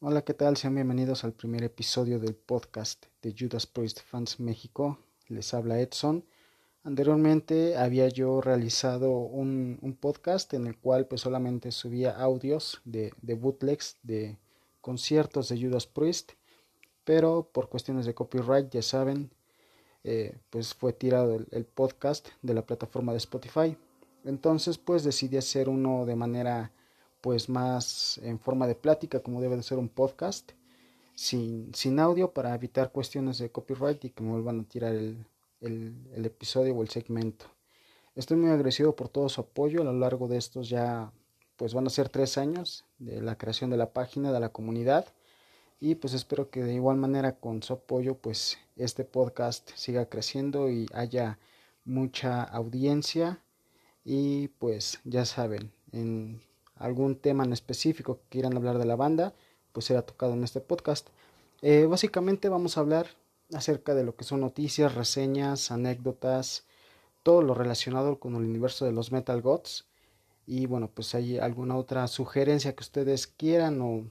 Hola, ¿qué tal? Sean bienvenidos al primer episodio del podcast de Judas Priest Fans México. Les habla Edson. Anteriormente había yo realizado un, podcast en el cual pues solamente subía audios de, de, bootlegs de conciertos de Judas Priest, pero por cuestiones de copyright, ya saben, eh, pues fue tirado el, el podcast de la plataforma de Spotify. Entonces pues decidí hacer uno de manera pues más en forma de plática como debe de ser un podcast sin, sin audio para evitar cuestiones de copyright y que me vuelvan a tirar el, el, el, episodio o el segmento. Estoy muy agradecido por todo su apoyo a lo largo de estos ya pues van a ser tres años de la creación de la página, de la comunidad y pues espero que de igual manera con su apoyo pues este podcast siga creciendo y haya mucha audiencia y pues ya saben en algún tema en específico que quieran hablar de la banda, pues será tocado en este podcast. Eh, básicamente vamos a hablar acerca de lo que son noticias, reseñas, anécdotas, todo lo relacionado con el universo de los Metal Gods. Y bueno, pues hay alguna otra sugerencia que ustedes quieran o,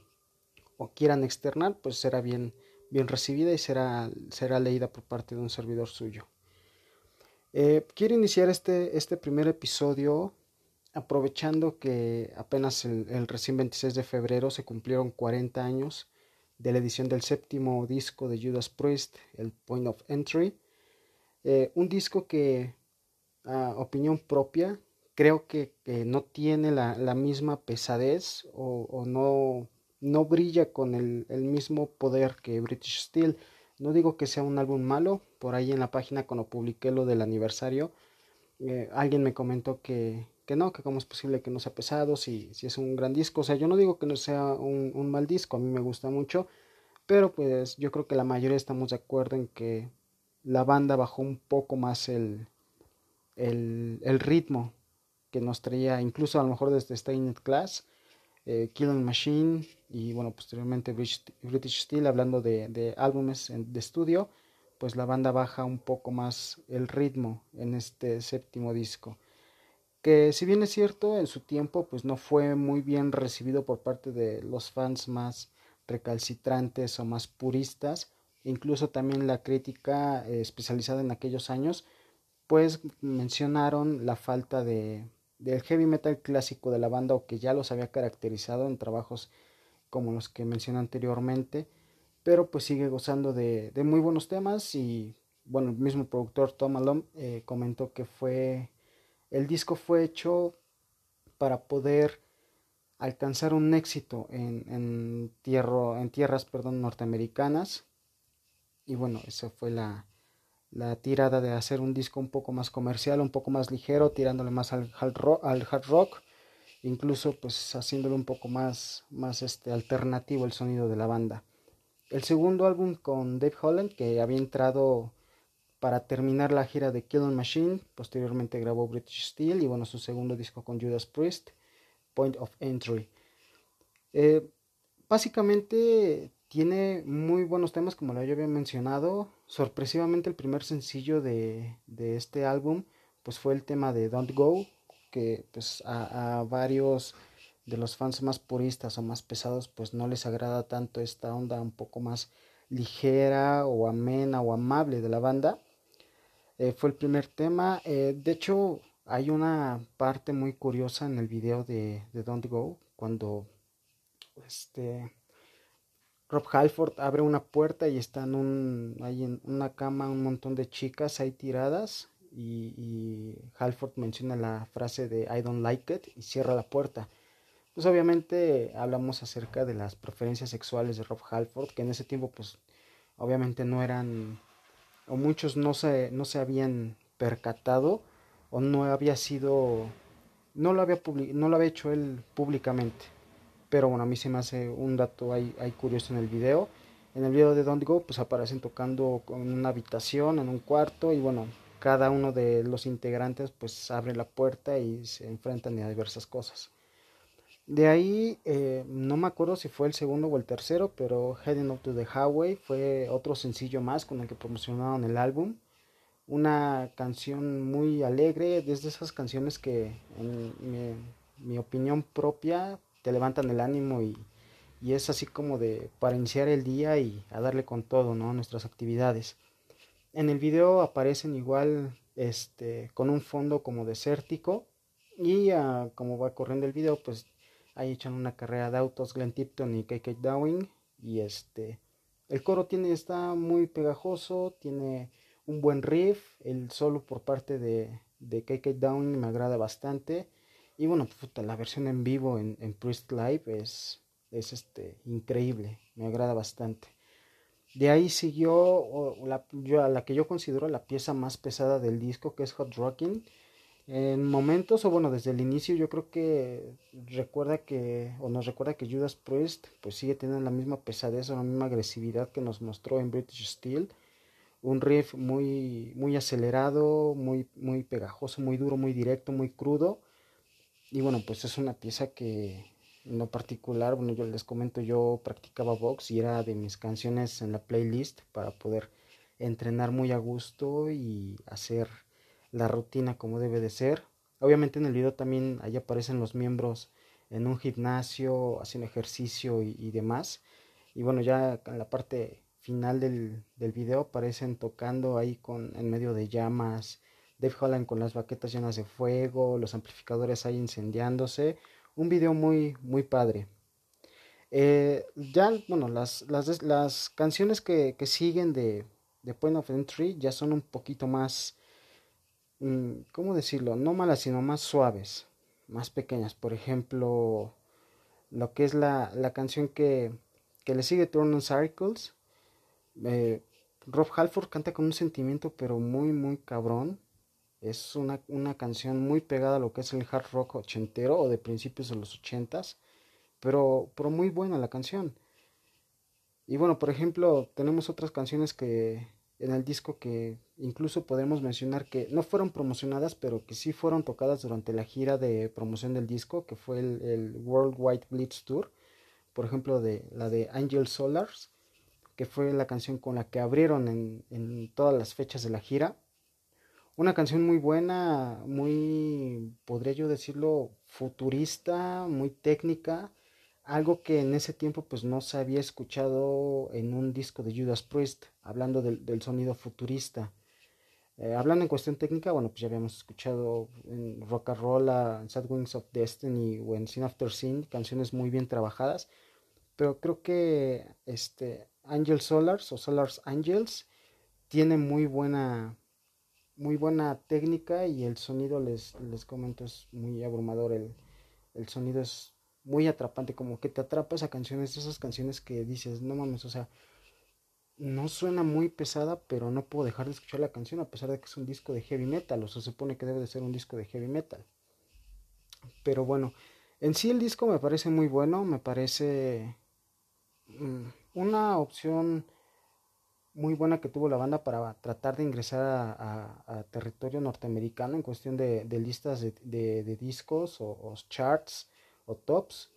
o quieran externar, pues será bien, bien recibida y será, será leída por parte de un servidor suyo. Eh, quiero iniciar este, este primer episodio aprovechando que apenas el, recién 26 de febrero se cumplieron 40 años de la edición del séptimo disco de Judas Priest, el Point of Entry, eh, un disco que, a opinión propia, creo que, no tiene la, misma pesadez o, no, no brilla con el, el mismo poder que British Steel. No digo que sea un álbum malo, por ahí en la página cuando publiqué lo del aniversario, eh, alguien me comentó que, que no, que cómo es posible que no sea pesado, si, si es un gran disco. O sea, yo no digo que no sea un, un, mal disco, a mí me gusta mucho, pero pues yo creo que la mayoría estamos de acuerdo en que la banda bajó un poco más el, el, ritmo que nos traía, incluso a lo mejor desde Stained Class, eh, Killing Machine y bueno, posteriormente British, Steel, hablando de, de álbumes de estudio, pues la banda baja un poco más el ritmo en este séptimo disco que si bien es cierto en su tiempo pues no fue muy bien recibido por parte de los fans más recalcitrantes o más puristas incluso también la crítica eh, especializada en aquellos años pues mencionaron la falta de del heavy metal clásico de la banda o que ya los había caracterizado en trabajos como los que mencioné anteriormente pero pues sigue gozando de, de muy buenos temas y bueno el mismo productor Tom Alom eh, comentó que fue el disco fue hecho para poder alcanzar un éxito en, en, en tierras perdón, norteamericanas. Y bueno, esa fue la, la, tirada de hacer un disco un poco más comercial, un poco más ligero, tirándole más al hard rock, incluso pues haciéndole un poco más, más este, alternativo el sonido de la banda. El segundo álbum con Dave Holland, que había entrado para terminar la gira de Killing Machine. Posteriormente grabó British Steel y bueno, su segundo disco con Judas Priest, Point of Entry. Eh, básicamente tiene muy buenos temas, como ya había mencionado. Sorpresivamente, el primer sencillo de, de, este álbum pues fue el tema de Don't Go, que pues a, a varios de los fans más puristas o más pesados pues no les agrada tanto esta onda un poco más ligera o amena o amable de la banda eh, fue el primer tema. Eh, de hecho, hay una parte muy curiosa en el video de, de Don't Go, cuando este, Rob Halford abre una puerta y están un, hay en una cama un montón de chicas ahí tiradas y, y, Halford menciona la frase de I don't like it y cierra la puerta. Pues obviamente hablamos acerca de las preferencias sexuales de Rob Halford, que en ese tiempo pues obviamente no eran o muchos no se, no se habían percatado o no había sido, no lo había, no lo había hecho él públicamente. Pero bueno, a mí se me hace un dato ahí, ahí curioso en el video. En el video de Don't Go, pues aparecen tocando en una habitación, en un cuarto, y bueno, cada uno de los integrantes pues abre la puerta y se enfrentan a diversas cosas. De ahí, eh, no me acuerdo si fue el segundo o el tercero, pero Heading Up to the Highway fue otro sencillo más con el que promocionaron el álbum. Una canción muy alegre, desde esas canciones que, en mi, mi opinión propia, te levantan el ánimo y, y es así como de para iniciar el día y a darle con todo, ¿no? Nuestras actividades. En el video aparecen igual este con un fondo como desértico y uh, como va corriendo el video, pues ahí echan una carrera de autos Glenn Tipton y KK Downing y este el coro tiene está muy pegajoso, tiene un buen riff, el solo por parte de, de KK Downing me agrada bastante y bueno, puta, la versión en vivo en, en Priest Live es, es este, increíble, me agrada bastante. De ahí siguió la, yo, la que yo considero la pieza más pesada del disco, que es Hot Rocking. En momentos, o bueno, desde el inicio, yo creo que recuerda que, o nos recuerda que Judas Priest, pues sigue teniendo la misma pesadez o la misma agresividad que nos mostró en British Steel. Un riff muy, muy acelerado, muy, muy pegajoso, muy duro, muy directo, muy crudo y bueno, pues es una pieza que en lo particular, bueno, yo les comento, yo practicaba box y era de mis canciones en la playlist para poder entrenar muy a gusto y hacer la rutina como debe de ser. Obviamente en el video también ahí aparecen los miembros en un gimnasio, haciendo ejercicio y, demás. Y bueno, ya en la parte final del, del video aparecen tocando ahí con en medio de llamas Dave Holland con las baquetas llenas de fuego, los amplificadores ahí incendiándose. Un video muy, muy padre. Eh, ya, bueno, las, las, las canciones que, que, siguen de, de Point of Entry ya son un poquito más, ¿cómo decirlo? No malas, sino más suaves, más pequeñas. Por ejemplo, lo que es la, la canción que, que le sigue Turn Circles. Eh, Rob Halford canta con un sentimiento pero muy muy cabrón es una, una, canción muy pegada a lo que es el hard rock ochentero o de principios de los ochentas, pero, pero muy buena la canción. Y bueno, por ejemplo, tenemos otras canciones que en el disco que incluso podemos mencionar que no fueron promocionadas, pero que sí fueron tocadas durante la gira de promoción del disco, que fue el, el World Wide Blitz Tour. Por ejemplo, de la de Angel Solars, que fue la canción con la que abrieron en, en todas las fechas de la gira una canción muy buena, muy, podría yo decirlo, futurista, muy técnica, algo que en ese tiempo pues no se había escuchado en un disco de Judas Priest, hablando del, sonido futurista. Eh, hablando en cuestión técnica, bueno, pues ya habíamos escuchado en Rock and Roll, en Sad Wings of Destiny o en Sin After Sin, canciones muy bien trabajadas, pero creo que este Angel Solars o Solars Angels tiene muy buena muy buena técnica y el sonido les, les comento es muy abrumador el, el sonido es muy atrapante como que te atrapa esa canción es esas canciones que dices no mames o sea no suena muy pesada pero no puedo dejar de escuchar la canción a pesar de que es un disco de heavy metal o se supone que debe de ser un disco de heavy metal. Pero bueno en sí el disco me parece muy bueno me parece mm, una opción muy buena que tuvo la banda para tratar de ingresar a, territorio norteamericano en cuestión de, listas de, discos o, charts o tops.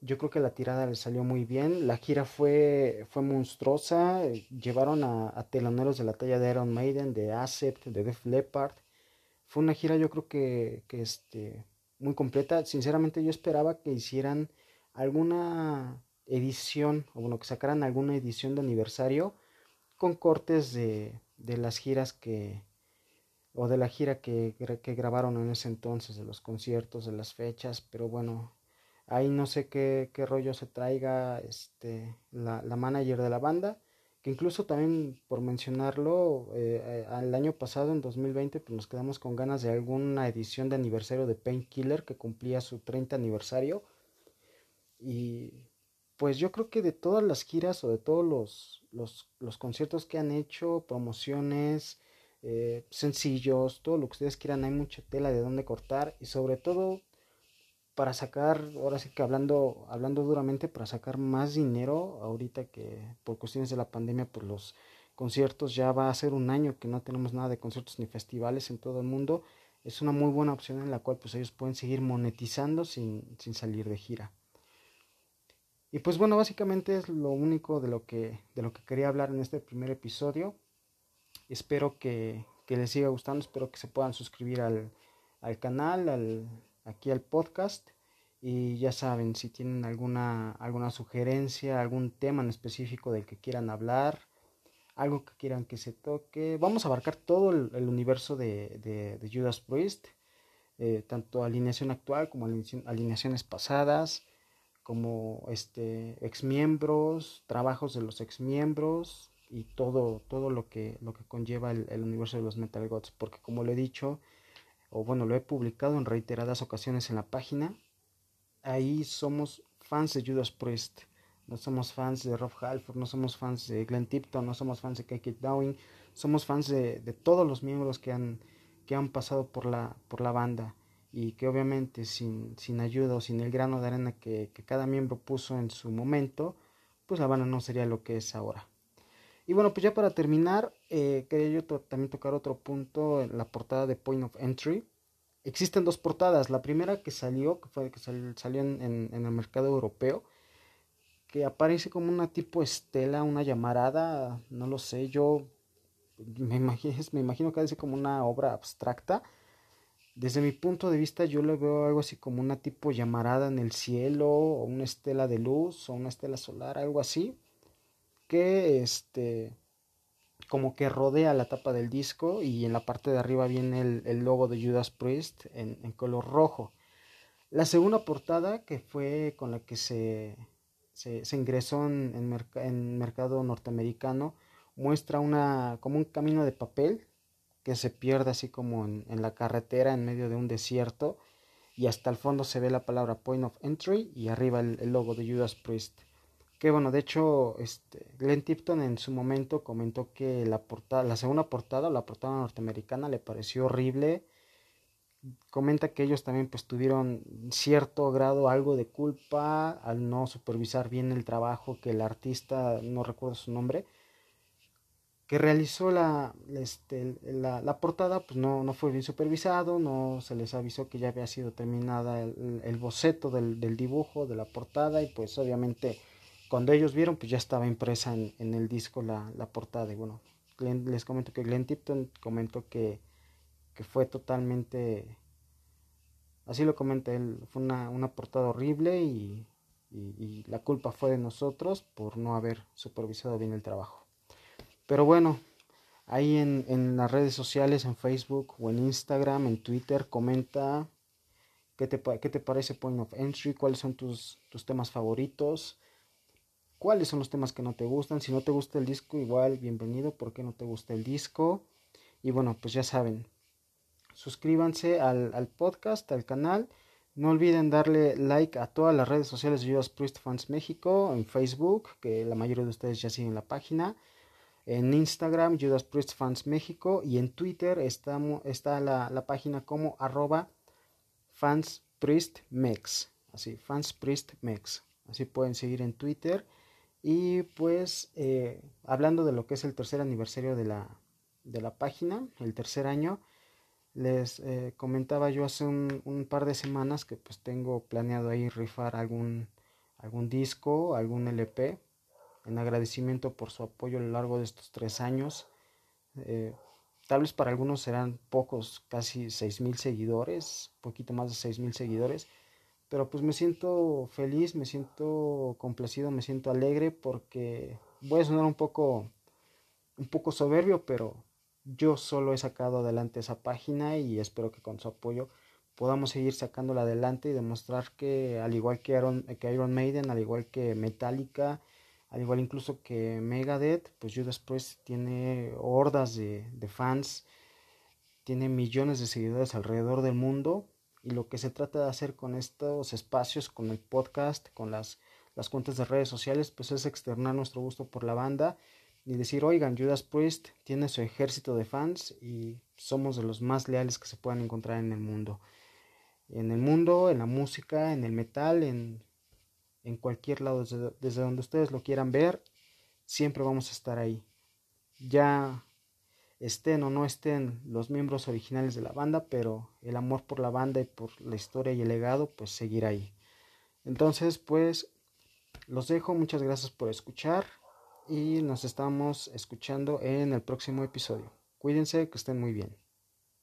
Yo creo que la tirada le salió muy bien. La gira fue, fue monstruosa. Llevaron a, teloneros de la talla de Iron Maiden, de Acept, de Def Leppard. Fue una gira yo creo que, que este, muy completa. Sinceramente yo esperaba que hicieran alguna edición, o bueno, que sacaran alguna edición de aniversario con cortes de, de las giras que o de la gira que, que, grabaron en ese entonces, de los conciertos, de las fechas, pero bueno, ahí no sé qué, qué rollo se traiga este, la, la, manager de la banda, que incluso también por mencionarlo, eh, el año pasado, en 2020, pues nos quedamos con ganas de alguna edición de aniversario de Painkiller que cumplía su 30 aniversario. Y pues yo creo que de todas las giras o de todos los, los, los conciertos que han hecho, promociones, eh, sencillos, todo lo que ustedes quieran, hay mucha tela de dónde cortar y sobre todo para sacar, ahora sí que hablando, hablando duramente, para sacar más dinero, ahorita que por cuestiones de la pandemia, pues los conciertos ya va a ser un año que no tenemos nada de conciertos ni festivales en todo el mundo, es una muy buena opción en la cual pues ellos pueden seguir monetizando sin, sin salir de gira. Y pues bueno, básicamente es lo único de lo que, de lo que quería hablar en este primer episodio. Espero que, les siga gustando, espero que se puedan suscribir al, canal, al, aquí al podcast. Y ya saben, si tienen alguna, alguna sugerencia, algún tema en específico del que quieran hablar, algo que quieran que se toque, vamos a abarcar todo el, universo de, de, Judas Priest, eh, tanto alineación actual como alineaciones pasadas, como este, exmiembros, trabajos de los exmiembros y todo, todo lo, que, lo que conlleva el, el universo de los Metal Gods, porque como lo he dicho, o bueno, lo he publicado en reiteradas ocasiones en la página, ahí somos fans de Judas Priest. No somos fans de Rob Halford, no somos fans de Glenn Tipton, no somos fans de Kate Downing, somos fans de, todos los miembros que han, que han pasado por la, por la banda y que obviamente sin, sin ayuda o sin el grano de arena que, cada miembro puso en su momento, pues la banda no sería lo que es ahora. Y bueno, pues ya para terminar, eh, quería yo también tocar otro punto en la portada de Point of Entry existen dos portadas. La primera que salió, que fue que salió en, el mercado europeo, que aparece como una tipo estela, una llamarada, no lo sé, yo me imagino, me imagino que es como una obra abstracta. Desde mi punto de vista yo le veo algo así como una tipo llamarada en el cielo, o una estela de luz, o una estela solar, algo así, que este como que rodea la tapa del disco y en la parte de arriba viene el, logo de Judas Priest en, color rojo. La segunda portada, que fue con la que se, se, ingresó en, en, mercado norteamericano, muestra una, como un camino de papel que se pierde así como en, la carretera en medio de un desierto y hasta el fondo se ve la palabra Point of Entry y arriba el logo de Judas Priest. Que bueno, de hecho, este, Glenn Tipton en su momento comentó que la portada, la segunda portada, la portada norteamericana, le pareció horrible. Comenta que ellos también pues tuvieron cierto grado, algo de culpa al no supervisar bien el trabajo que el artista, no recuerdo su nombre, que realizó la, este, la, portada, pues no, no, fue bien supervisado, no se les avisó que ya había sido terminada el, boceto del, del dibujo de la portada y pues obviamente cuando ellos vieron, pues ya estaba impresa en, el disco la, portada. Y bueno, les comento que Glenn Tipton comentó que, fue totalmente, así lo comenté él, fue una, portada horrible y, la culpa fue de nosotros por no haber supervisado bien el trabajo. Pero bueno, ahí en, las redes sociales, en Facebook o en Instagram, en Twitter, comenta qué te, qué te parece Point of Entry, cuáles son tus, tus temas favoritos cuáles son los temas que no te gustan. Si no te gusta el disco, igual, bienvenido, ¿por qué no te gusta el disco? Y bueno, pues ya saben, suscríbanse al, podcast, al canal. No olviden darle like a todas las redes sociales de Judas Priest Fans México, en Facebook, que la mayoría de ustedes ya siguen la página, en Instagram, Judas Priest Fans México, y en Twitter está, está la, la página como arroba fanspriestmex, así, fanspriestmex, así pueden seguir en Twitter. Y pues eh, hablando de lo que es el tercer aniversario de la, de la página, el tercer año, les eh, comentaba yo hace un, par de semanas que pues tengo planeado ahí rifar algún, algún disco, algún LP, en agradecimiento por su apoyo a lo largo de estos tres años. Eh, tal vez para algunos serán pocos, casi seis mil seguidores, poquito más de seis mil seguidores pero pues me siento feliz, me siento complacido, me siento alegre porque voy a sonar un poco un poco soberbio, pero yo solo he sacado adelante esa página y espero que con su apoyo podamos seguir sacándola adelante y demostrar que al igual que Iron, que Iron Maiden, al igual que Metallica, al igual incluso que Megadeth, pues Judas Priest tiene hordas de, de fans, tiene millones de seguidores alrededor del mundo y lo que se trata de hacer con estos espacios, con el podcast, con las, las cuentas de redes sociales, pues es externar nuestro gusto por la banda y decir, oigan, Judas Priest tiene su ejército de fans y somos de los más leales que se puedan encontrar en el mundo. En el mundo, en la música, en el metal, en, en cualquier lado, desde, desde donde ustedes lo quieran ver, siempre vamos a estar ahí. Ya estén o no estén los miembros originales de la banda, pero el amor por la banda y por la historia y el legado pues seguirá ahí. Entonces pues los dejo, muchas gracias por escuchar y nos estamos escuchando en el próximo episodio. Cuídense, que estén muy bien.